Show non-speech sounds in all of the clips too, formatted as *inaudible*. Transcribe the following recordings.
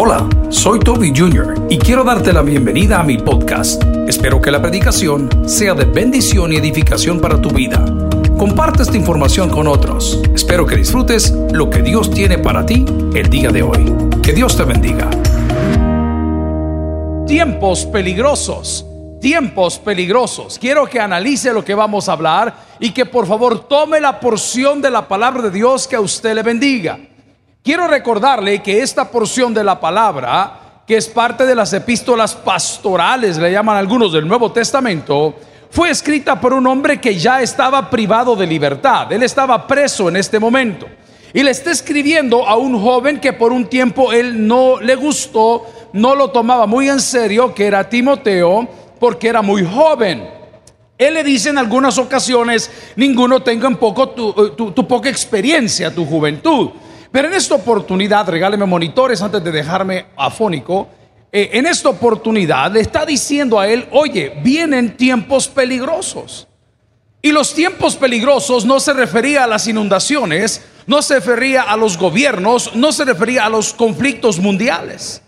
Hola, soy Toby Jr. y quiero darte la bienvenida a mi podcast. Espero que la predicación sea de bendición y edificación para tu vida. Comparte esta información con otros. Espero que disfrutes lo que Dios tiene para ti el día de hoy. Que Dios te bendiga. Tiempos peligrosos. Tiempos peligrosos. Quiero que analice lo que vamos a hablar y que por favor tome la porción de la palabra de Dios que a usted le bendiga. Quiero recordarle que esta porción de la palabra, que es parte de las epístolas pastorales, le llaman algunos del Nuevo Testamento, fue escrita por un hombre que ya estaba privado de libertad. Él estaba preso en este momento. Y le está escribiendo a un joven que por un tiempo él no le gustó, no lo tomaba muy en serio, que era Timoteo, porque era muy joven. Él le dice en algunas ocasiones, ninguno tenga un poco tu, tu, tu poca experiencia, tu juventud. Pero en esta oportunidad, regáleme monitores antes de dejarme afónico. Eh, en esta oportunidad le está diciendo a él, oye, vienen tiempos peligrosos. Y los tiempos peligrosos no se refería a las inundaciones, no se refería a los gobiernos, no se refería a los conflictos mundiales.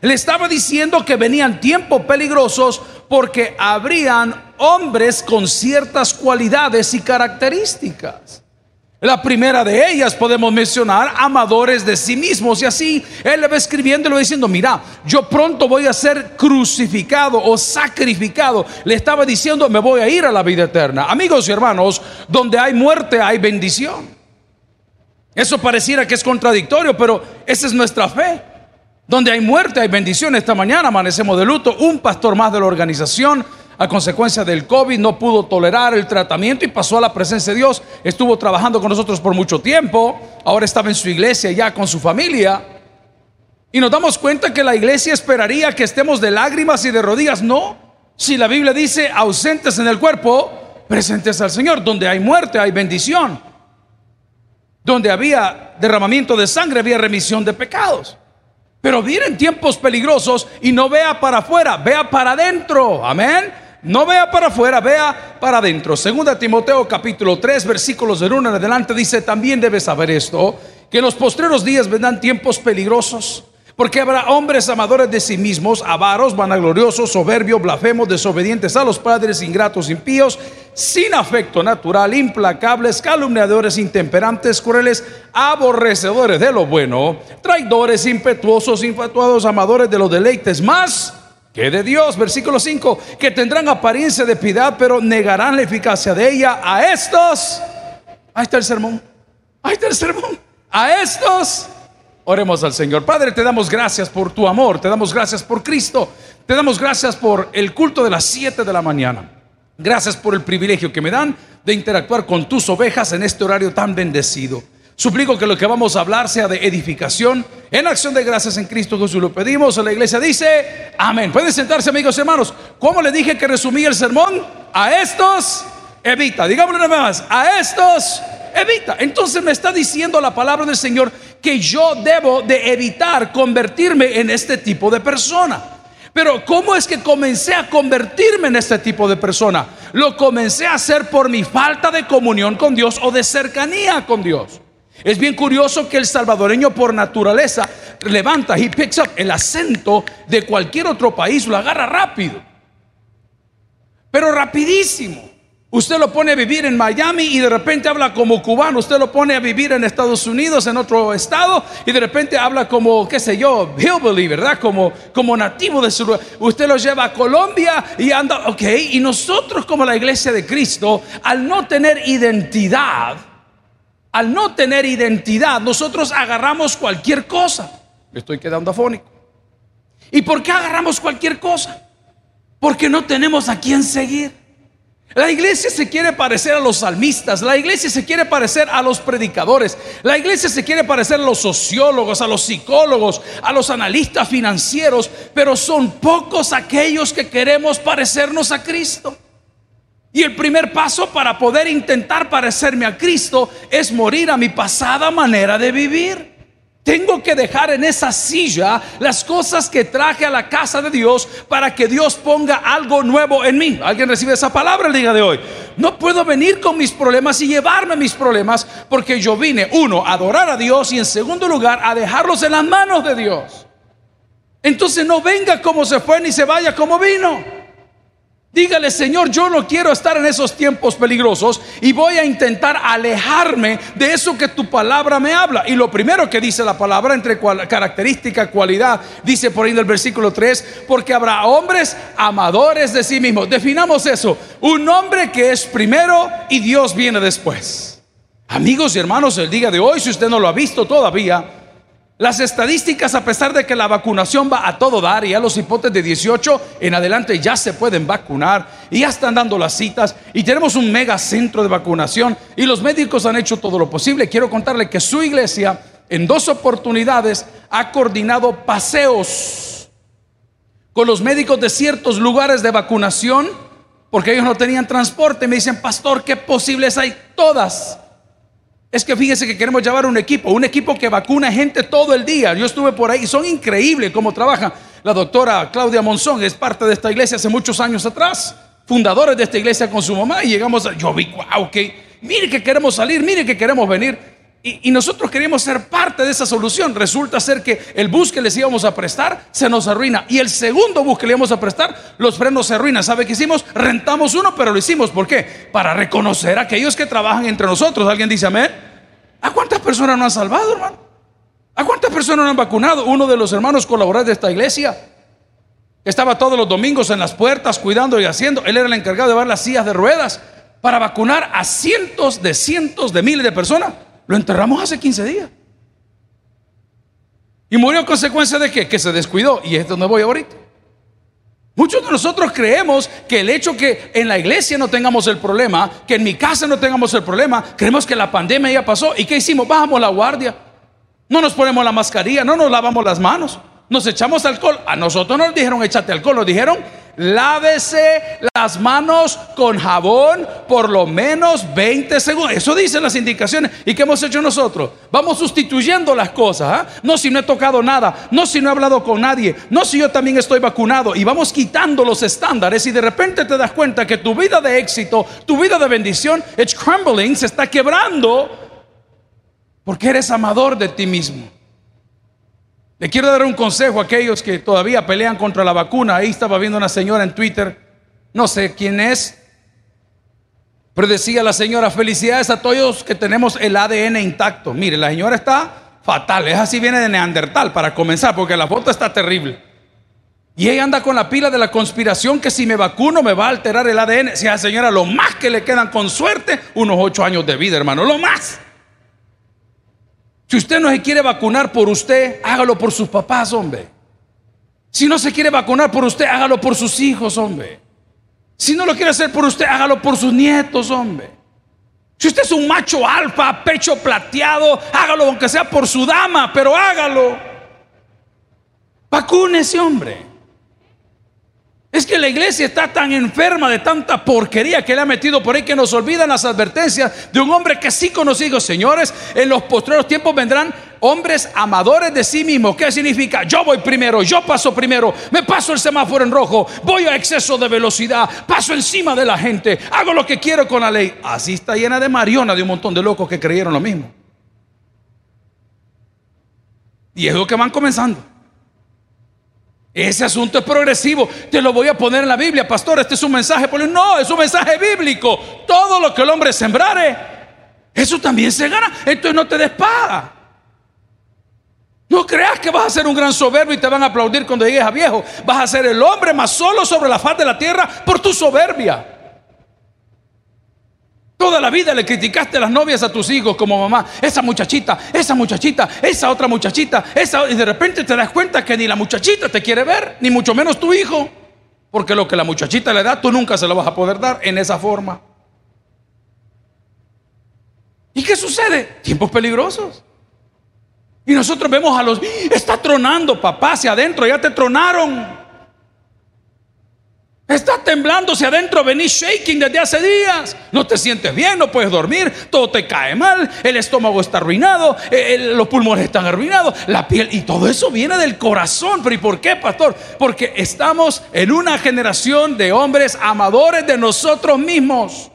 Le estaba diciendo que venían tiempos peligrosos porque habrían hombres con ciertas cualidades y características. La primera de ellas podemos mencionar amadores de sí mismos. Y así él le va escribiendo y le va diciendo, mira, yo pronto voy a ser crucificado o sacrificado. Le estaba diciendo, me voy a ir a la vida eterna. Amigos y hermanos, donde hay muerte hay bendición. Eso pareciera que es contradictorio, pero esa es nuestra fe. Donde hay muerte hay bendición. Esta mañana amanecemos de luto. Un pastor más de la organización a consecuencia del COVID, no pudo tolerar el tratamiento y pasó a la presencia de Dios. Estuvo trabajando con nosotros por mucho tiempo, ahora estaba en su iglesia ya con su familia. Y nos damos cuenta que la iglesia esperaría que estemos de lágrimas y de rodillas. No, si la Biblia dice ausentes en el cuerpo, presentes al Señor. Donde hay muerte hay bendición. Donde había derramamiento de sangre había remisión de pecados. Pero vienen tiempos peligrosos y no vea para afuera, vea para adentro. Amén. No vea para afuera, vea para adentro. Segunda Timoteo capítulo 3, versículos de 1 en adelante dice, también debes saber esto, que en los postreros días vendrán tiempos peligrosos, porque habrá hombres amadores de sí mismos, avaros, vanagloriosos, soberbios, blasfemos, desobedientes a los padres, ingratos, impíos, sin afecto natural, implacables, calumniadores, intemperantes, crueles, aborrecedores de lo bueno, traidores, impetuosos, infatuados, amadores de los deleites más que de Dios, versículo 5, que tendrán apariencia de piedad, pero negarán la eficacia de ella a estos. Ahí está el sermón. Ahí está el sermón. A estos. Oremos al Señor. Padre, te damos gracias por tu amor, te damos gracias por Cristo, te damos gracias por el culto de las 7 de la mañana. Gracias por el privilegio que me dan de interactuar con tus ovejas en este horario tan bendecido. Suplico que lo que vamos a hablar sea de edificación en acción de gracias en Cristo Jesús. Lo pedimos. La iglesia dice, amén. Pueden sentarse amigos y hermanos. ¿Cómo le dije que resumí el sermón? A estos evita. Digámoslo una más. A estos evita. Entonces me está diciendo la palabra del Señor que yo debo de evitar convertirme en este tipo de persona. Pero ¿cómo es que comencé a convertirme en este tipo de persona? Lo comencé a hacer por mi falta de comunión con Dios o de cercanía con Dios. Es bien curioso que el salvadoreño por naturaleza levanta, y picks up el acento de cualquier otro país, lo agarra rápido. Pero rapidísimo. Usted lo pone a vivir en Miami y de repente habla como cubano. Usted lo pone a vivir en Estados Unidos, en otro estado, y de repente habla como, qué sé yo, hillbilly, ¿verdad? Como, como nativo de su lugar. Usted lo lleva a Colombia y anda, ok. Y nosotros como la iglesia de Cristo, al no tener identidad, al no tener identidad, nosotros agarramos cualquier cosa. Me estoy quedando afónico. ¿Y por qué agarramos cualquier cosa? Porque no tenemos a quién seguir. La iglesia se quiere parecer a los salmistas, la iglesia se quiere parecer a los predicadores, la iglesia se quiere parecer a los sociólogos, a los psicólogos, a los analistas financieros, pero son pocos aquellos que queremos parecernos a Cristo. Y el primer paso para poder intentar parecerme a Cristo es morir a mi pasada manera de vivir. Tengo que dejar en esa silla las cosas que traje a la casa de Dios para que Dios ponga algo nuevo en mí. ¿Alguien recibe esa palabra el día de hoy? No puedo venir con mis problemas y llevarme mis problemas porque yo vine, uno, a adorar a Dios y en segundo lugar, a dejarlos en las manos de Dios. Entonces no venga como se fue ni se vaya como vino. Dígale, Señor, yo no quiero estar en esos tiempos peligrosos y voy a intentar alejarme de eso que tu palabra me habla. Y lo primero que dice la palabra entre característica, cualidad, dice por ahí en el versículo 3, porque habrá hombres amadores de sí mismos. Definamos eso, un hombre que es primero y Dios viene después. Amigos y hermanos, el día de hoy, si usted no lo ha visto todavía, las estadísticas, a pesar de que la vacunación va a todo dar, y ya los hipotes de 18 en adelante ya se pueden vacunar, y ya están dando las citas, y tenemos un mega centro de vacunación, y los médicos han hecho todo lo posible. Quiero contarle que su iglesia, en dos oportunidades, ha coordinado paseos con los médicos de ciertos lugares de vacunación, porque ellos no tenían transporte. Me dicen, pastor, ¿qué posibles hay? Todas es que fíjese que queremos llevar un equipo, un equipo que vacuna gente todo el día. Yo estuve por ahí son increíbles cómo trabajan. La doctora Claudia Monzón es parte de esta iglesia hace muchos años atrás, fundadores de esta iglesia con su mamá y llegamos a, yo vi, wow, que mire que queremos salir, mire que queremos venir. Y, nosotros queríamos ser parte de esa solución. Resulta ser que el bus que les íbamos a prestar se nos arruina. Y el segundo bus que le íbamos a prestar, los frenos se arruinan. ¿Sabe qué hicimos? Rentamos uno, pero lo hicimos. ¿Por qué? Para reconocer a aquellos que trabajan entre nosotros. ¿Alguien dice amén? ¿A cuántas personas no han salvado, hermano? ¿A cuántas personas no han vacunado? Uno de los hermanos colaboradores de esta iglesia estaba todos los domingos en las puertas cuidando y haciendo. Él era el encargado de llevar las sillas de ruedas para vacunar a cientos de cientos de miles de personas. Lo enterramos hace 15 días. ¿Y murió a consecuencia de qué? Que se descuidó. Y es donde voy ahorita. Muchos de nosotros creemos que el hecho que en la iglesia no tengamos el problema, que en mi casa no tengamos el problema, creemos que la pandemia ya pasó. ¿Y qué hicimos? Bajamos la guardia. No nos ponemos la mascarilla, no nos lavamos las manos, nos echamos alcohol. A nosotros no nos dijeron échate alcohol, nos dijeron Lávese las manos con jabón por lo menos 20 segundos. Eso dicen las indicaciones. ¿Y qué hemos hecho nosotros? Vamos sustituyendo las cosas. ¿ah? No si no he tocado nada. No si no he hablado con nadie. No si yo también estoy vacunado. Y vamos quitando los estándares. Y de repente te das cuenta que tu vida de éxito, tu vida de bendición, it's crumbling, se está quebrando. Porque eres amador de ti mismo. Le quiero dar un consejo a aquellos que todavía pelean contra la vacuna. Ahí estaba viendo una señora en Twitter, no sé quién es, pero decía la señora, felicidades a todos que tenemos el ADN intacto. Mire, la señora está fatal, es así viene de Neandertal para comenzar, porque la foto está terrible. Y ella anda con la pila de la conspiración que si me vacuno me va a alterar el ADN. Si a la señora lo más que le quedan con suerte, unos ocho años de vida, hermano, lo más. Si usted no se quiere vacunar por usted, hágalo por sus papás, hombre. Si no se quiere vacunar por usted, hágalo por sus hijos, hombre. Si no lo quiere hacer por usted, hágalo por sus nietos, hombre. Si usted es un macho alfa, pecho plateado, hágalo aunque sea por su dama, pero hágalo. Vacúnese, hombre. Es que la iglesia está tan enferma de tanta porquería que le ha metido por ahí que nos olvidan las advertencias de un hombre que sí conocido. Señores, en los postreros tiempos vendrán hombres amadores de sí mismos. ¿Qué significa? Yo voy primero, yo paso primero, me paso el semáforo en rojo, voy a exceso de velocidad, paso encima de la gente, hago lo que quiero con la ley. Así está llena de mariona de un montón de locos que creyeron lo mismo. Y es lo que van comenzando. Ese asunto es progresivo. Te lo voy a poner en la Biblia, pastor. Este es un mensaje. No, es un mensaje bíblico. Todo lo que el hombre sembrare, eso también se gana. Entonces no te des No creas que vas a ser un gran soberbio y te van a aplaudir cuando llegues a viejo. Vas a ser el hombre más solo sobre la faz de la tierra por tu soberbia. Toda la vida le criticaste las novias a tus hijos como mamá, esa muchachita, esa muchachita, esa otra muchachita, esa y de repente te das cuenta que ni la muchachita te quiere ver, ni mucho menos tu hijo, porque lo que la muchachita le da tú nunca se lo vas a poder dar en esa forma. ¿Y qué sucede? Tiempos peligrosos. Y nosotros vemos a los, está tronando papá hacia adentro, ya te tronaron. Está temblando hacia adentro, venís shaking desde hace días. No te sientes bien, no puedes dormir, todo te cae mal, el estómago está arruinado, eh, los pulmones están arruinados, la piel, y todo eso viene del corazón. Pero ¿y por qué, pastor? Porque estamos en una generación de hombres amadores de nosotros mismos.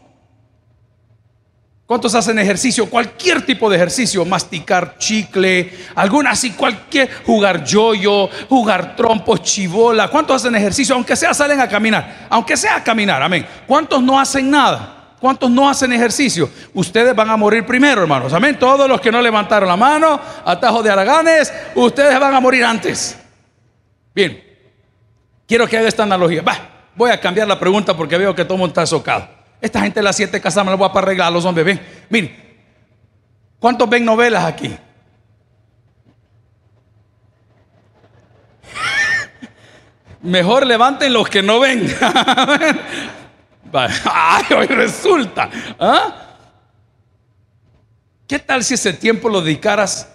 ¿Cuántos hacen ejercicio? Cualquier tipo de ejercicio, masticar chicle, alguna así, cualquier, jugar yoyo, jugar trompo, chivola. ¿Cuántos hacen ejercicio? Aunque sea salen a caminar, aunque sea a caminar, amén. ¿Cuántos no hacen nada? ¿Cuántos no hacen ejercicio? Ustedes van a morir primero, hermanos. Amén. Todos los que no levantaron la mano, atajo de araganes, ustedes van a morir antes. Bien, quiero que haga esta analogía. Va, voy a cambiar la pregunta porque veo que todo el mundo está socado. Esta gente de las siete casas me la voy a para arreglar los hombres. Ven, miren, ¿cuántos ven novelas aquí? *laughs* Mejor levanten los que no ven. *laughs* Ay, hoy resulta. ¿ah? ¿Qué tal si ese tiempo lo dedicaras?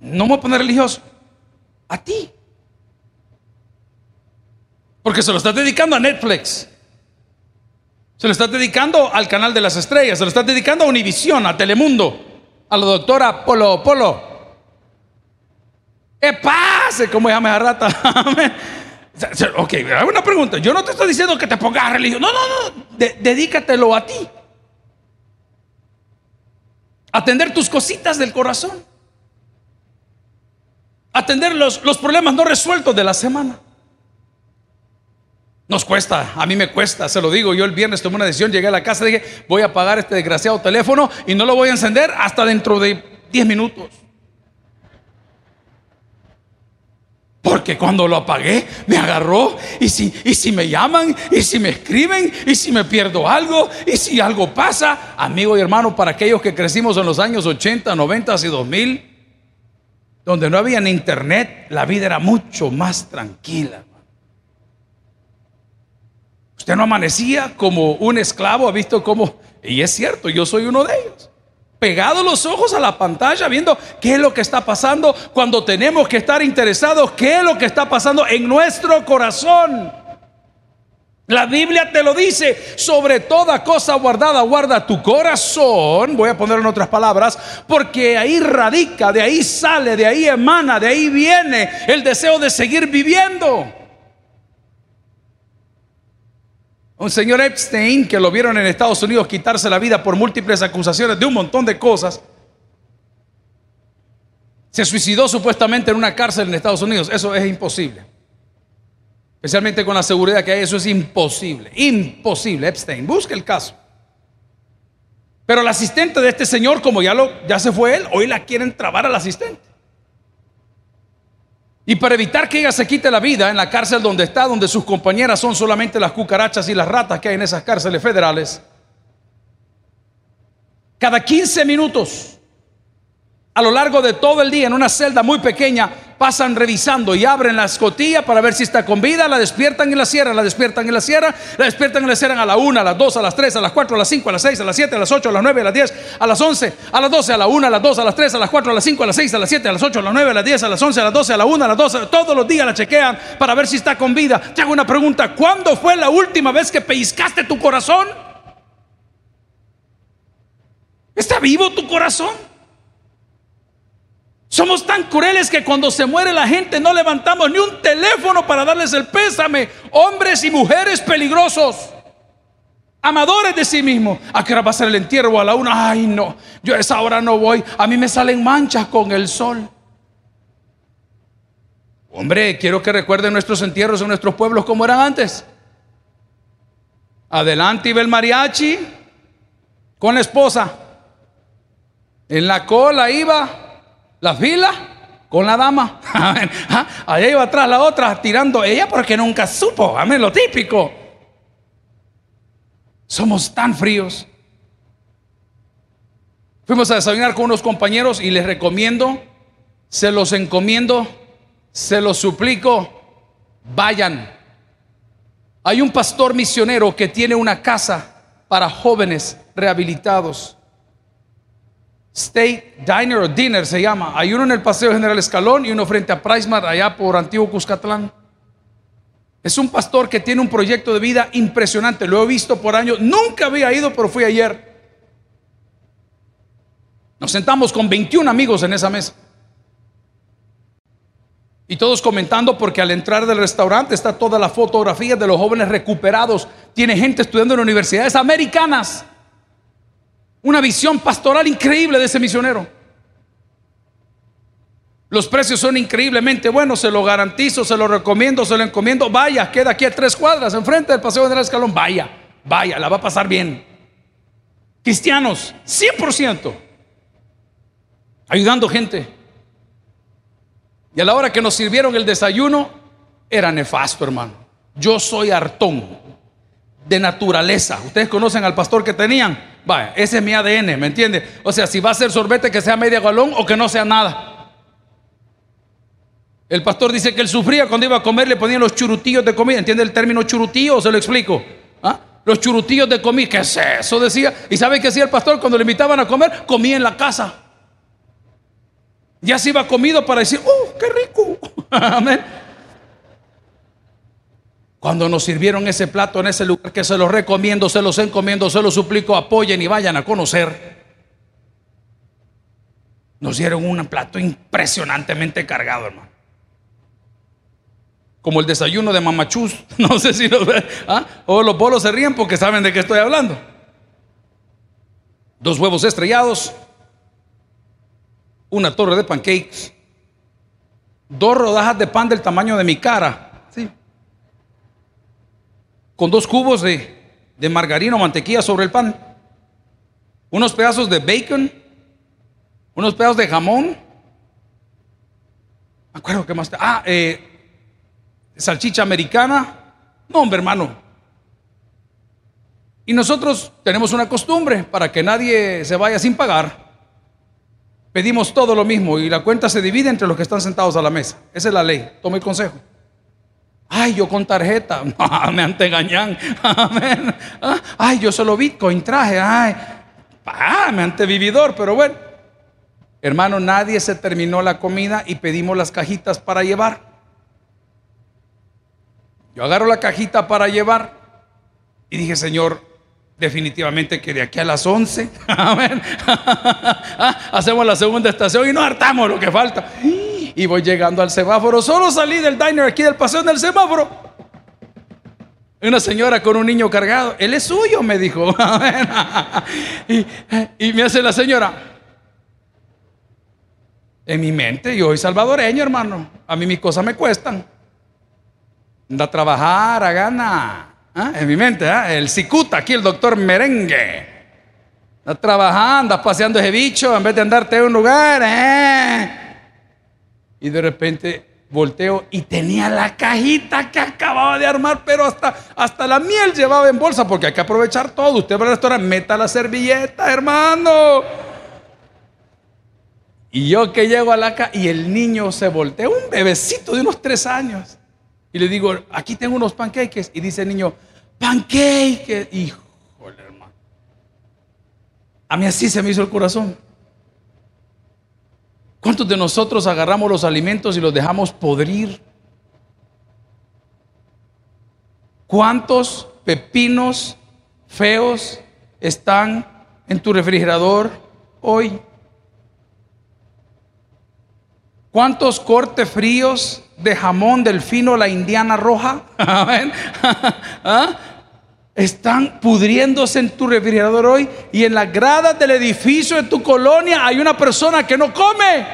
No me voy a poner religioso. A ti. Porque se lo estás dedicando a Netflix. Se lo estás dedicando al canal de las estrellas, se lo estás dedicando a Univisión, a Telemundo, a la doctora Polo Polo. ¿Qué pase? ¿Cómo llama esa rata? *laughs* ok, una pregunta. Yo no te estoy diciendo que te pongas religión. No, no, no. dedícatelo a ti. Atender tus cositas del corazón. Atender los, los problemas no resueltos de la semana. Nos cuesta, a mí me cuesta, se lo digo. Yo el viernes tomé una decisión, llegué a la casa y dije, voy a apagar este desgraciado teléfono y no lo voy a encender hasta dentro de 10 minutos. Porque cuando lo apagué, me agarró. Y si, y si me llaman, y si me escriben, y si me pierdo algo, y si algo pasa, amigo y hermano, para aquellos que crecimos en los años 80, 90 y 2000, donde no había internet, la vida era mucho más tranquila. Usted no amanecía como un esclavo, ha visto cómo, y es cierto, yo soy uno de ellos. Pegado los ojos a la pantalla, viendo qué es lo que está pasando cuando tenemos que estar interesados, qué es lo que está pasando en nuestro corazón. La Biblia te lo dice, sobre toda cosa guardada, guarda tu corazón, voy a poner en otras palabras, porque ahí radica, de ahí sale, de ahí emana, de ahí viene el deseo de seguir viviendo. Un señor Epstein, que lo vieron en Estados Unidos quitarse la vida por múltiples acusaciones de un montón de cosas, se suicidó supuestamente en una cárcel en Estados Unidos. Eso es imposible. Especialmente con la seguridad que hay, eso es imposible. Imposible. Epstein, busque el caso. Pero el asistente de este señor, como ya, lo, ya se fue él, hoy la quieren trabar al asistente. Y para evitar que ella se quite la vida en la cárcel donde está, donde sus compañeras son solamente las cucarachas y las ratas que hay en esas cárceles federales, cada 15 minutos, a lo largo de todo el día, en una celda muy pequeña, pasan revisando y abren la escotilla para ver si está con vida, la despiertan y la cierran, la despiertan y la cierran, la despiertan y la cierran a la 1, a las 2, a las 3, a las 4, a las 5, a las 6, a las 7, a las 8, a las 9, a las 10, a las 11, a las 12, a la 1, a las 2, a las 3, a las 4, a las 5, a las 6, a las 7, a las 8, a las 9, a las 10, a las 11, a las 12, a la 1, a las 12, todos los días la chequean para ver si está con vida. Te hago una pregunta, ¿cuándo fue la última vez que pellizcaste tu corazón? ¿Está vivo tu corazón? Somos tan crueles que cuando se muere la gente no levantamos ni un teléfono para darles el pésame. Hombres y mujeres peligrosos, amadores de sí mismos. ¿A qué hora va a ser el entierro? A la una. Ay, no, yo a esa hora no voy. A mí me salen manchas con el sol. Hombre, quiero que recuerden nuestros entierros en nuestros pueblos como eran antes. Adelante iba el mariachi con la esposa. En la cola iba la fila con la dama. *laughs* Ah, allá iba atrás la otra tirando ella porque nunca supo. Amén, lo típico. Somos tan fríos. Fuimos a desayunar con unos compañeros y les recomiendo, se los encomiendo, se los suplico, vayan. Hay un pastor misionero que tiene una casa para jóvenes rehabilitados. State Diner o Dinner se llama. Hay uno en el Paseo General Escalón y uno frente a Pricemart allá por Antiguo Cuscatlán. Es un pastor que tiene un proyecto de vida impresionante. Lo he visto por años. Nunca había ido, pero fui ayer. Nos sentamos con 21 amigos en esa mesa. Y todos comentando porque al entrar del restaurante está toda la fotografía de los jóvenes recuperados. Tiene gente estudiando en universidades americanas. Una visión pastoral increíble de ese misionero. Los precios son increíblemente buenos, se lo garantizo, se lo recomiendo, se lo encomiendo. Vaya, queda aquí a tres cuadras, enfrente del Paseo del Escalón. Vaya, vaya, la va a pasar bien. Cristianos, 100%. Ayudando gente. Y a la hora que nos sirvieron el desayuno, era nefasto, hermano. Yo soy hartón de naturaleza. Ustedes conocen al pastor que tenían. Vaya, ese es mi ADN, ¿me entiende? O sea, si va a ser sorbete, que sea media galón o que no sea nada. El pastor dice que él sufría cuando iba a comer, le ponían los churutillos de comida. ¿Entiende el término churutillo? se lo explico? ¿Ah? Los churutillos de comida. ¿Qué es eso? Decía. ¿Y sabe qué hacía el pastor cuando le invitaban a comer? Comía en la casa. Ya se iba comido para decir, ¡oh, qué rico! *laughs* Amén. Cuando nos sirvieron ese plato en ese lugar que se los recomiendo, se los encomiendo, se los suplico, apoyen y vayan a conocer. Nos dieron un plato impresionantemente cargado, hermano. Como el desayuno de mamachus. *laughs* No sé si lo ven. ¿ah? O los bolos se ríen porque saben de qué estoy hablando. Dos huevos estrellados, una torre de pancakes, dos rodajas de pan del tamaño de mi cara con dos cubos de, de margarina o mantequilla sobre el pan, unos pedazos de bacon, unos pedazos de jamón. Me acuerdo que más. Ah, eh, salchicha americana. No, hombre, hermano. Y nosotros tenemos una costumbre para que nadie se vaya sin pagar. Pedimos todo lo mismo y la cuenta se divide entre los que están sentados a la mesa. Esa es la ley. Toma el consejo. Ay, yo con tarjeta. *laughs* me antegañan. Amén. Ah, ay, yo solo Bitcoin traje. Ay, me antevividor. Pero bueno, hermano, nadie se terminó la comida y pedimos las cajitas para llevar. Yo agarro la cajita para llevar y dije, Señor, definitivamente que de aquí a las 11, *laughs* amén, *laughs* ah, hacemos la segunda estación y no hartamos lo que falta. Y voy llegando al semáforo. Solo salí del diner aquí del paseo del semáforo. Una señora con un niño cargado. Él es suyo, me dijo. *laughs* y, y me hace la señora. En mi mente, yo soy salvadoreño, hermano. A mí mis cosas me cuestan. Anda a trabajar, a gana. ¿Ah? En mi mente, ¿eh? el cicuta, aquí el doctor merengue. Anda trabajando, anda paseando ese bicho en vez de andarte a un lugar. ¿eh? Y de repente volteo y tenía la cajita que acababa de armar, pero hasta, hasta la miel llevaba en bolsa, porque hay que aprovechar todo. Usted va al restaurante, meta la servilleta, hermano. Y yo que llego a la casa y el niño se voltea, un bebecito de unos tres años. Y le digo, aquí tengo unos panqueques. Y dice el niño, panqueques. Híjole, hermano. A mí así se me hizo el corazón. ¿Cuántos de nosotros agarramos los alimentos y los dejamos podrir? ¿Cuántos pepinos feos están en tu refrigerador hoy? ¿Cuántos cortes fríos de jamón del fino la indiana roja? *laughs* *laughs* ¿Ah? Están pudriéndose en tu refrigerador hoy y en las gradas del edificio de tu colonia hay una persona que no come.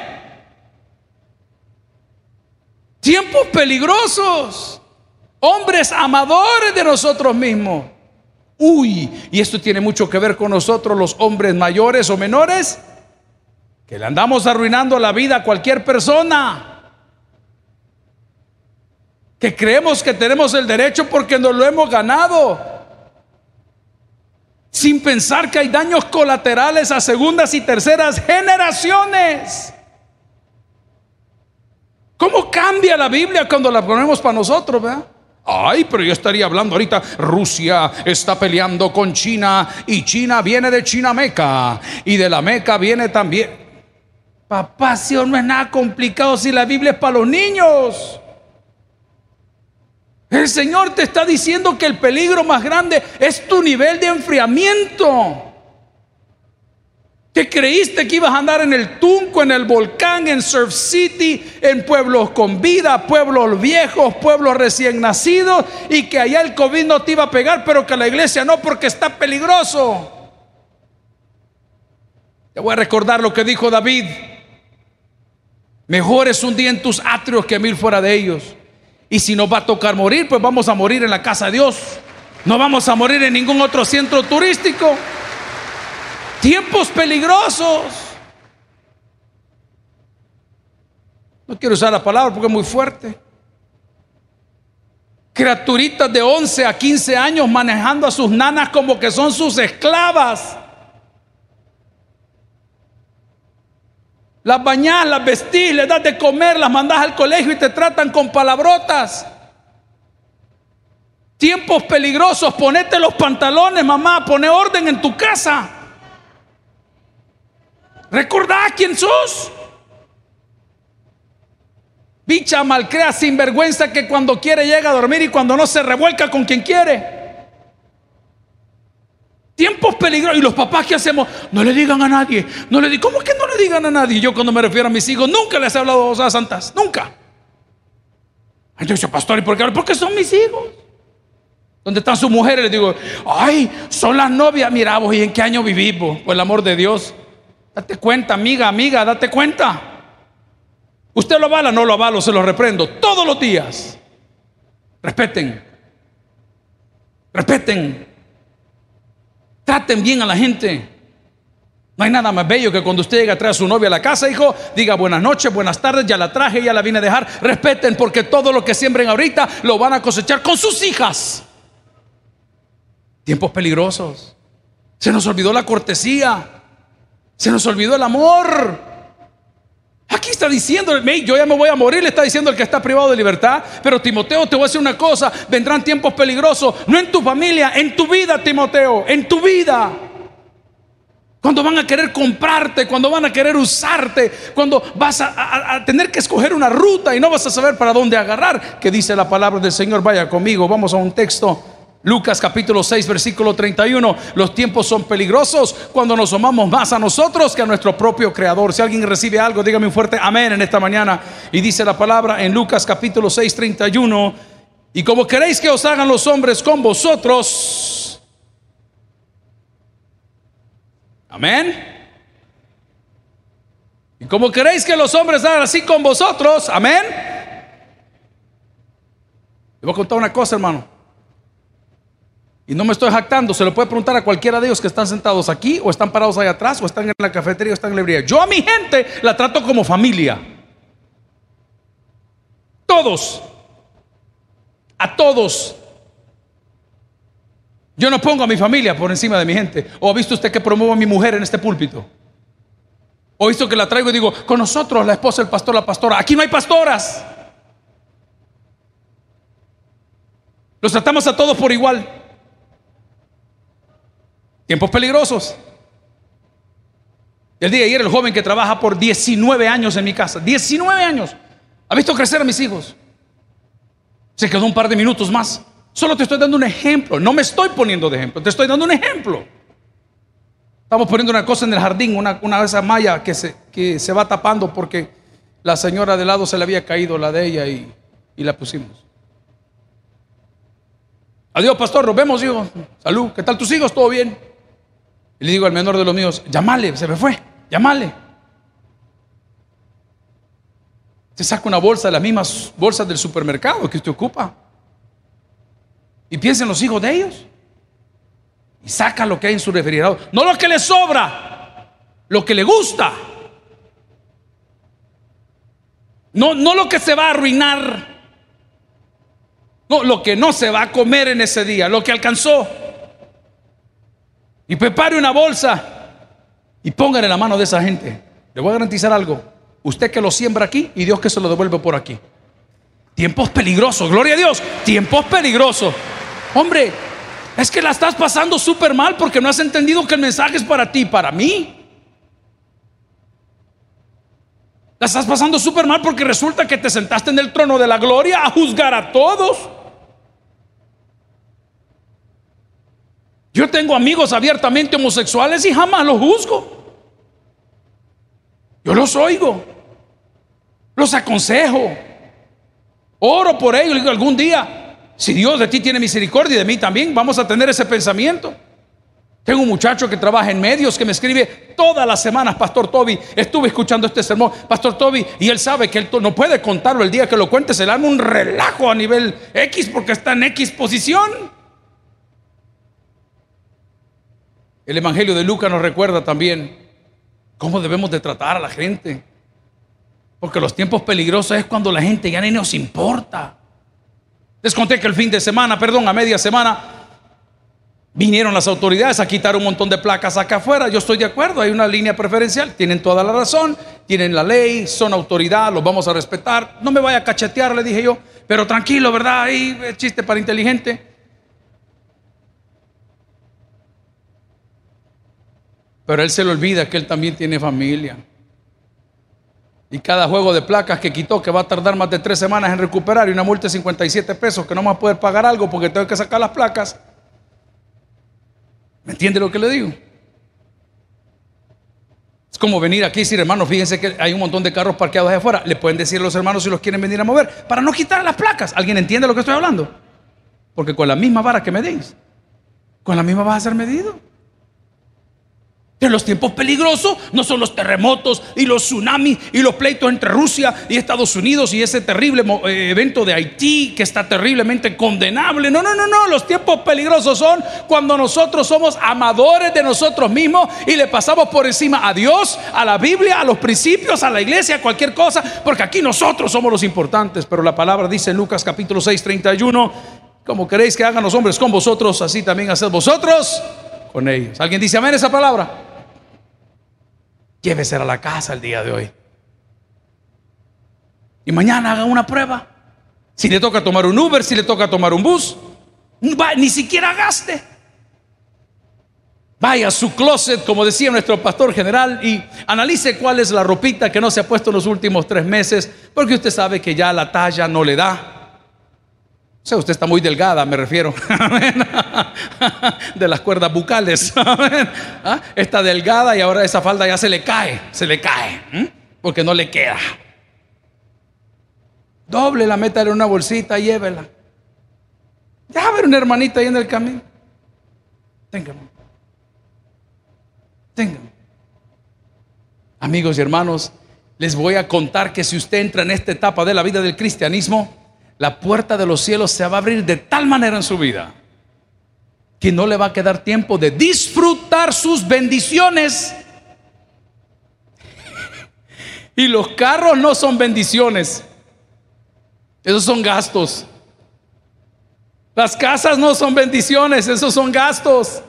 Tiempos peligrosos. Hombres amadores de nosotros mismos. Uy, y esto tiene mucho que ver con nosotros los hombres mayores o menores, que le andamos arruinando la vida a cualquier persona que creemos que tenemos el derecho porque nos lo hemos ganado sin pensar que hay daños colaterales a segundas y terceras generaciones. ¿Cómo cambia la Biblia cuando la ponemos para nosotros? Ay, pero yo estaría hablando ahorita, Rusia está peleando con China y China viene de China Meca y de la Meca viene también. Papá, si no es nada complicado si la Biblia es para los niños. El Señor te está diciendo que el peligro más grande es tu nivel de enfriamiento. Que creíste que ibas a andar en el Tunco, en el volcán, en Surf City, en pueblos con vida, pueblos viejos, pueblos recién nacidos, y que allá el COVID no te iba a pegar, pero que la iglesia no, porque está peligroso. Te voy a recordar lo que dijo David. Mejor es un día en tus atrios que mil fuera de ellos. Y si nos va a tocar morir, pues vamos a morir en la casa de Dios. No vamos a morir en ningún otro centro turístico. Tiempos peligrosos. No quiero usar la palabra porque es muy fuerte. Criaturitas de 11 a 15 años manejando a sus nanas como que son sus esclavas. Las bañás, las vestís, les das de comer, las mandás al colegio y te tratan con palabrotas. Tiempos peligrosos, ponete los pantalones, mamá, pone orden en tu casa. Recordá quién sos. Bicha malcrea sinvergüenza que cuando quiere llega a dormir y cuando no se revuelca con quien quiere. Tiempos peligrosos. ¿Y los papás qué hacemos? No le digan a nadie. No le digan, ¿Cómo que no le digan a nadie? Yo cuando me refiero a mis hijos, nunca les he hablado cosas santas. Nunca. Entonces, pastor, ¿y por qué? Porque son mis hijos. ¿Dónde están sus mujeres? Les digo, ay, son las novias. Mira vos, ¿y en qué año vivimos? Por el amor de Dios. Date cuenta, amiga, amiga, date cuenta. Usted lo avala, no lo avalo, se lo reprendo todos los días. Respeten. Respeten. Traten bien a la gente. No hay nada más bello que cuando usted llega a traer a su novia a la casa, hijo, diga buenas noches, buenas tardes, ya la traje, ya la vine a dejar. Respeten porque todo lo que siembren ahorita lo van a cosechar con sus hijas. Tiempos peligrosos. Se nos olvidó la cortesía. Se nos olvidó el amor. Aquí está diciendo, yo ya me voy a morir, le está diciendo el que está privado de libertad. Pero Timoteo, te voy a decir una cosa, vendrán tiempos peligrosos, no en tu familia, en tu vida, Timoteo, en tu vida. Cuando van a querer comprarte, cuando van a querer usarte, cuando vas a, a, tener que escoger una ruta y no vas a saber para dónde agarrar, que dice la palabra del Señor, vaya conmigo, vamos a un texto Lucas capítulo 6, versículo 31. Los tiempos son peligrosos cuando nos amamos más a nosotros que a nuestro propio Creador. Si alguien recibe algo, dígame un fuerte amén en esta mañana. Y dice la palabra en Lucas capítulo 6, 31. Y como queréis que os hagan los hombres con vosotros. Amén. Y como queréis que los hombres hagan así con vosotros. Amén. Le voy a contar una cosa, hermano. Y no me estoy jactando, se lo puede preguntar a cualquiera de ellos que están sentados aquí o están parados ahí atrás o están en la cafetería o están en la librería. Yo a mi gente la trato como familia. Todos. A todos. Yo no pongo a mi familia por encima de mi gente. ¿O ha visto usted que promuevo a mi mujer en este púlpito? ¿O ha visto que la traigo y digo, con nosotros, la esposa, el pastor, la pastora? Aquí no hay pastoras. Los tratamos a todos por igual. Tiempos peligrosos. El día de ayer el joven que trabaja por 19 años en mi casa, 19 años, ha visto crecer a mis hijos. Se quedó un par de minutos más. Solo te estoy dando un ejemplo. No me estoy poniendo de ejemplo, te estoy dando un ejemplo. Estamos poniendo una cosa en el jardín, una, una de esas mallas que se, que se va tapando porque la señora de lado se le había caído la de ella y, y la pusimos. Adiós, pastor, nos vemos, hijo. Salud, ¿qué tal tus hijos? ¿Todo bien? Y le digo al menor de los míos, llamale, se me fue, llamale. Se saca una bolsa las mismas bolsas del supermercado que usted ocupa. Y piensa en los hijos de ellos. Y saca lo que hay en su refrigerador. No lo que le sobra, lo que le gusta. No, no lo que se va a arruinar. No, lo que no se va a comer en ese día, lo que alcanzó. Y prepare una bolsa y póngale la mano de esa gente. Le voy a garantizar algo. Usted que lo siembra aquí y Dios que se lo devuelve por aquí. Tiempos peligrosos, gloria a Dios. Tiempos peligrosos. Hombre, es que la estás pasando súper mal porque no has entendido que el mensaje es para ti para mí. La estás pasando súper mal porque resulta que te sentaste en el trono de la gloria a juzgar a todos. Yo tengo amigos abiertamente homosexuales y jamás los juzgo. Yo los oigo, los aconsejo, oro por ellos. Digo, algún día, si Dios de ti tiene misericordia y de mí también, vamos a tener ese pensamiento. Tengo un muchacho que trabaja en medios que me escribe todas las semanas, Pastor Toby, estuve escuchando este sermón, Pastor Toby, y él sabe que él no puede contarlo el día que lo cuente, se le arma un relajo a nivel X porque está en X posición. El Evangelio de Lucas nos recuerda también cómo debemos de tratar a la gente. Porque los tiempos peligrosos es cuando la gente ya ni nos importa. Les conté que el fin de semana, perdón, a media semana, Vinieron las autoridades a quitar un montón de placas acá afuera. Yo estoy de acuerdo, hay una línea preferencial. Tienen toda la razón, tienen la ley, son autoridad, los vamos a respetar. No me vaya a cachetear, le dije yo. Pero tranquilo, ¿verdad? Ahí chiste para inteligente. Pero él se le olvida que él también tiene familia. Y cada juego de placas que quitó, que va a tardar más de tres semanas en recuperar, y una multa de 57 pesos, que no va a poder pagar algo porque tengo que sacar las placas ¿Me entiende lo que le digo? Es como venir aquí y decir, hermano, fíjense que hay un montón de carros parqueados allá afuera. Le pueden decir a los hermanos si los quieren venir a mover para no quitar las placas. ¿Alguien entiende lo que estoy hablando? Porque con la misma vara que me deis, con la misma vas a ser medido. En los tiempos peligrosos no son los terremotos y los tsunamis y los pleitos entre Rusia y Estados Unidos y ese terrible eh, evento de Haití que está terriblemente condenable. No, no, no, no. Los tiempos peligrosos son cuando nosotros somos amadores de nosotros mismos y le pasamos por encima a Dios, a la Biblia, a los principios, a la iglesia, a cualquier cosa, porque aquí nosotros somos los importantes. Pero la palabra dice en Lucas capítulo 6, 31, como queréis que hagan los hombres con vosotros, así también haced vosotros con ellos. ¿Alguien dice amén esa palabra? Llévese a la casa el día de hoy. Y mañana haga una prueba. Si le toca tomar un Uber, si le toca tomar un bus, ni siquiera gaste. Vaya a su closet, como decía nuestro pastor general, y analice cuál es la ropita que no se ha puesto en los últimos tres meses, porque usted sabe que ya la talla no le da. O sea, usted está muy delgada, me refiero. *laughs* De las cuerdas bucales. *laughs* ¿Ah? Está delgada y ahora esa falda ya se le cae, se le cae, porque no le queda. Doble la meta en una bolsita, llévela. Ya va a ver una hermanita ahí en el camino. Téngame. Téngame. Amigos y hermanos, les voy a contar que si usted entra en esta etapa de la vida del cristianismo, la puerta de los cielos se va a abrir de tal manera en su vida que no le va a quedar tiempo de disfrutar sus bendiciones. Y los carros no son bendiciones, esos son gastos. Las casas no son bendiciones, esos son gastos.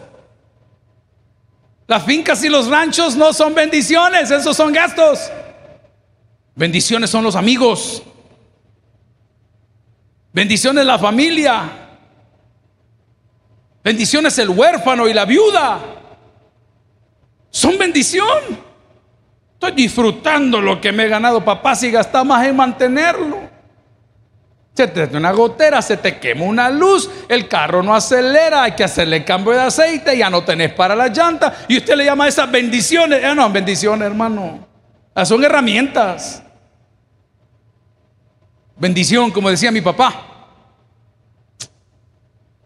Las fincas y los ranchos no son bendiciones, esos son gastos. Bendiciones son los amigos. Bendiciones la familia. Bendiciones el huérfano y la viuda. Son bendición. Estoy disfrutando lo que me he ganado, papá, si gasta más en mantenerlo. Se te da una gotera, se te quema una luz, el carro no acelera, hay que hacerle cambio de aceite, ya no tenés para la llanta. Y usted le llama a esas bendiciones. Eh, no, bendiciones, hermano. Ah, son herramientas. Bendición, como decía mi papá.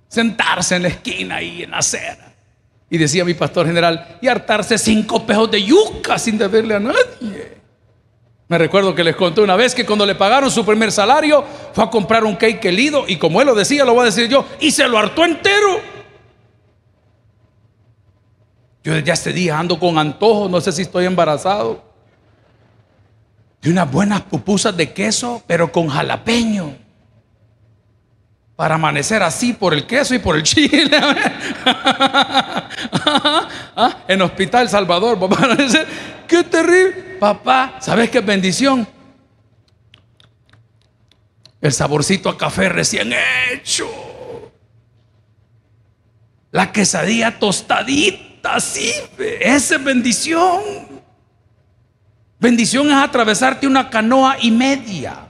Sentarse en la esquina y en la acera. Y decía mi pastor general, y hartarse cinco pejos de yuca sin deberle a nadie. Me recuerdo que les conté una vez que cuando le pagaron su primer salario, fue a comprar un cake lido y como él lo decía, lo voy a decir yo, y se lo hartó entero. Yo desde este día ando con antojo, no sé si estoy embarazado de unas buenas pupusas de queso, pero con jalapeño. Para amanecer así por el queso y por el *laughs* chile. ¿Ah? En Hospital Salvador, papá. Qué terrible. Papá, ¿sabes qué bendición? El saborcito a café recién hecho. La quesadilla tostadita, así. Esa es bendición. Bendición es atravesarte una canoa y media.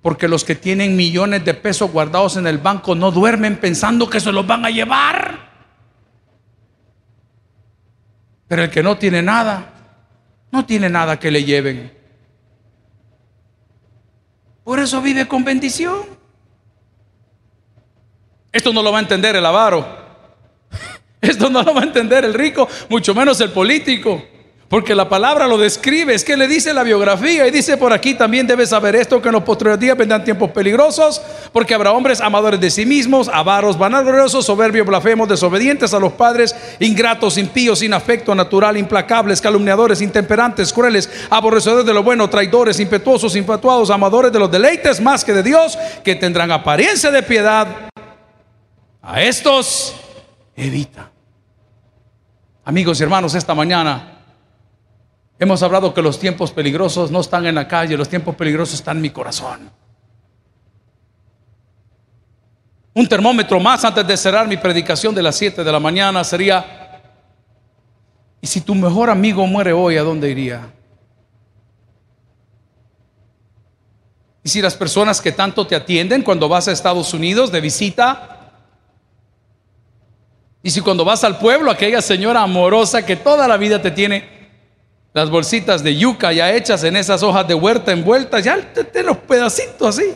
Porque los que tienen millones de pesos guardados en el banco no duermen pensando que se los van a llevar. Pero el que no tiene nada, no tiene nada que le lleven. Por eso vive con bendición. Esto no lo va a entender el avaro. Esto no lo va a entender el rico, mucho menos el político. Porque la palabra lo describe, es que le dice la biografía y dice por aquí también debes saber esto, que en los posteriores días vendrán tiempos peligrosos, porque habrá hombres amadores de sí mismos, avaros, vanagloriosos, soberbios, blasfemos, desobedientes a los padres, ingratos, impíos, sin afecto natural, implacables, calumniadores, intemperantes, crueles, aborrecedores de lo bueno, traidores, impetuosos, infatuados, amadores de los deleites más que de Dios, que tendrán apariencia de piedad. A estos evita. Amigos y hermanos, esta mañana Hemos hablado que los tiempos peligrosos no están en la calle, los tiempos peligrosos están en mi corazón. Un termómetro más antes de cerrar mi predicación de las 7 de la mañana sería, ¿y si tu mejor amigo muere hoy, a dónde iría? ¿Y si las personas que tanto te atienden cuando vas a Estados Unidos de visita? ¿Y si cuando vas al pueblo, aquella señora amorosa que toda la vida te tiene las bolsitas de yuca ya hechas en esas hojas de huerta envueltas, ya te los pedacitos así.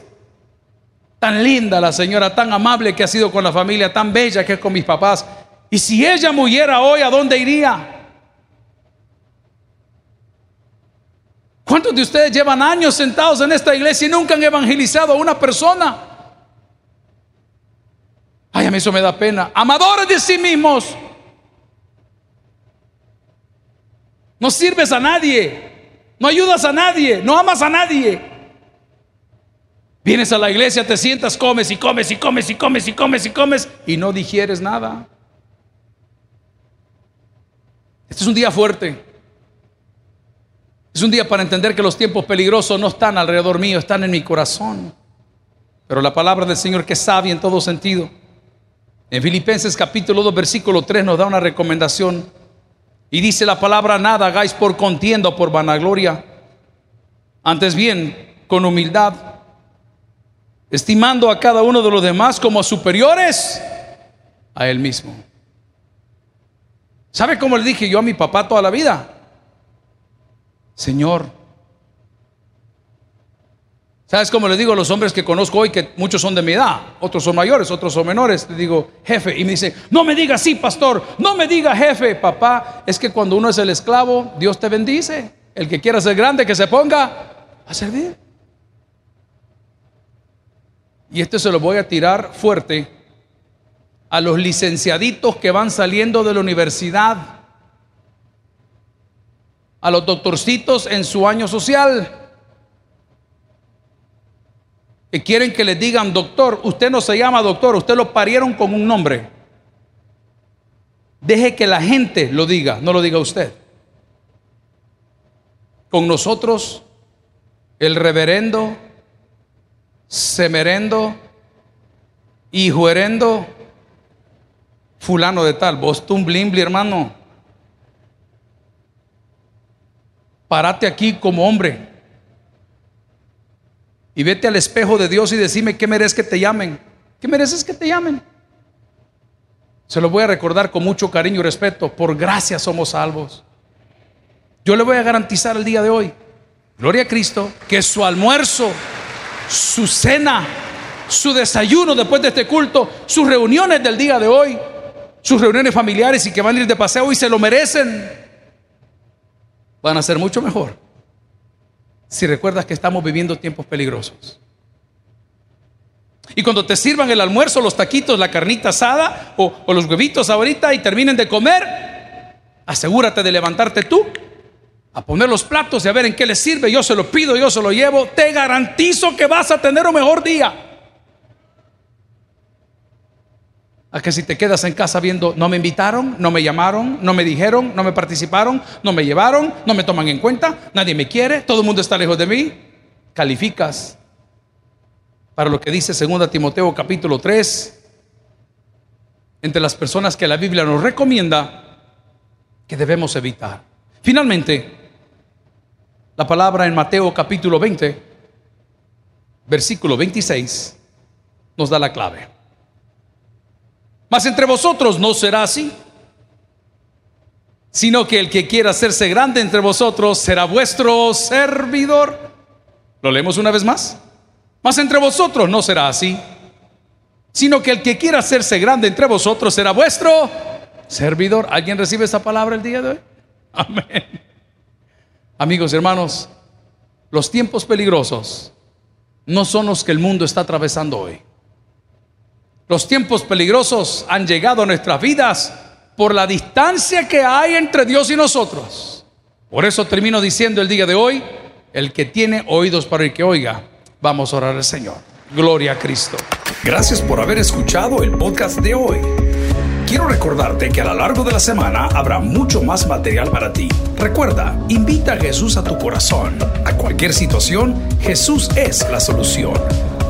Tan linda la señora, tan amable que ha sido con la familia, tan bella que es con mis papás. Y si ella muriera hoy, ¿a dónde iría? ¿Cuántos de ustedes llevan años sentados en esta iglesia y nunca han evangelizado a una persona? Ay, a mí eso me da pena. Amadores de sí mismos. No sirves a nadie. No ayudas a nadie. No amas a nadie. Vienes a la iglesia, te sientas, comes y comes y comes y comes y comes y comes y no digieres nada. Este es un día fuerte. Es un día para entender que los tiempos peligrosos no están alrededor mío, están en mi corazón. Pero la palabra del Señor que es sabia en todo sentido. En Filipenses capítulo 2 versículo 3 nos da una recomendación y dice la palabra, nada hagáis por contienda o por vanagloria. Antes bien, con humildad, estimando a cada uno de los demás como superiores a él mismo. ¿Sabe cómo le dije yo a mi papá toda la vida? Señor, ¿Sabes cómo le digo a los hombres que conozco hoy, que muchos son de mi edad, otros son mayores, otros son menores? Le digo, jefe, y me dice, no me diga así, pastor, no me diga jefe, papá, es que cuando uno es el esclavo, Dios te bendice. El que quiera ser grande, que se ponga a servir. Y esto se lo voy a tirar fuerte a los licenciaditos que van saliendo de la universidad, a los doctorcitos en su año social que quieren que les digan, doctor, usted no se llama doctor, usted lo parieron con un nombre. Deje que la gente lo diga, no lo diga usted. Con nosotros, el reverendo, semerendo, hijuerendo, fulano de tal, vos blimbli, hermano. Parate aquí como hombre y vete al espejo de Dios y decime qué mereces que te llamen. ¿Qué mereces que te llamen? Se lo voy a recordar con mucho cariño y respeto. Por gracia somos salvos. Yo le voy a garantizar el día de hoy, gloria a Cristo, que su almuerzo, su cena, su desayuno después de este culto, sus reuniones del día de hoy, sus reuniones familiares y que van a ir de paseo y se lo merecen, van a ser mucho mejor si recuerdas que estamos viviendo tiempos peligrosos. Y cuando te sirvan el almuerzo, los taquitos, la carnita asada o, los huevitos ahorita y terminen de comer, asegúrate de levantarte tú a poner los platos y a ver en qué les sirve. Yo se lo pido, yo se lo llevo. Te garantizo que vas a tener un mejor día. A que si te quedas en casa viendo, no me invitaron, no me llamaron, no me dijeron, no me participaron, no me llevaron, no me toman en cuenta, nadie me quiere, todo el mundo está lejos de mí, calificas para lo que dice 2 Timoteo capítulo 3, entre las personas que la Biblia nos recomienda que debemos evitar. Finalmente, la palabra en Mateo capítulo 20, versículo 26, nos da la clave. Mas entre vosotros no será así, sino que el que quiera hacerse grande entre vosotros será vuestro servidor. ¿Lo leemos una vez más? Mas entre vosotros no será así, sino que el que quiera hacerse grande entre vosotros será vuestro servidor. ¿Alguien recibe esa palabra el día de hoy? *laughs* Amén. Amigos hermanos, los tiempos peligrosos no son los que el mundo está atravesando hoy. Los tiempos peligrosos han llegado a nuestras vidas por la distancia que hay entre Dios y nosotros. Por eso termino diciendo el día de hoy, el que tiene oídos para el que oiga, vamos a orar al Señor. Gloria a Cristo. Gracias por haber escuchado el podcast de hoy. Quiero recordarte que a lo largo de la semana habrá mucho más material para ti. Recuerda, invita a Jesús a tu corazón. A cualquier situación, Jesús es la solución.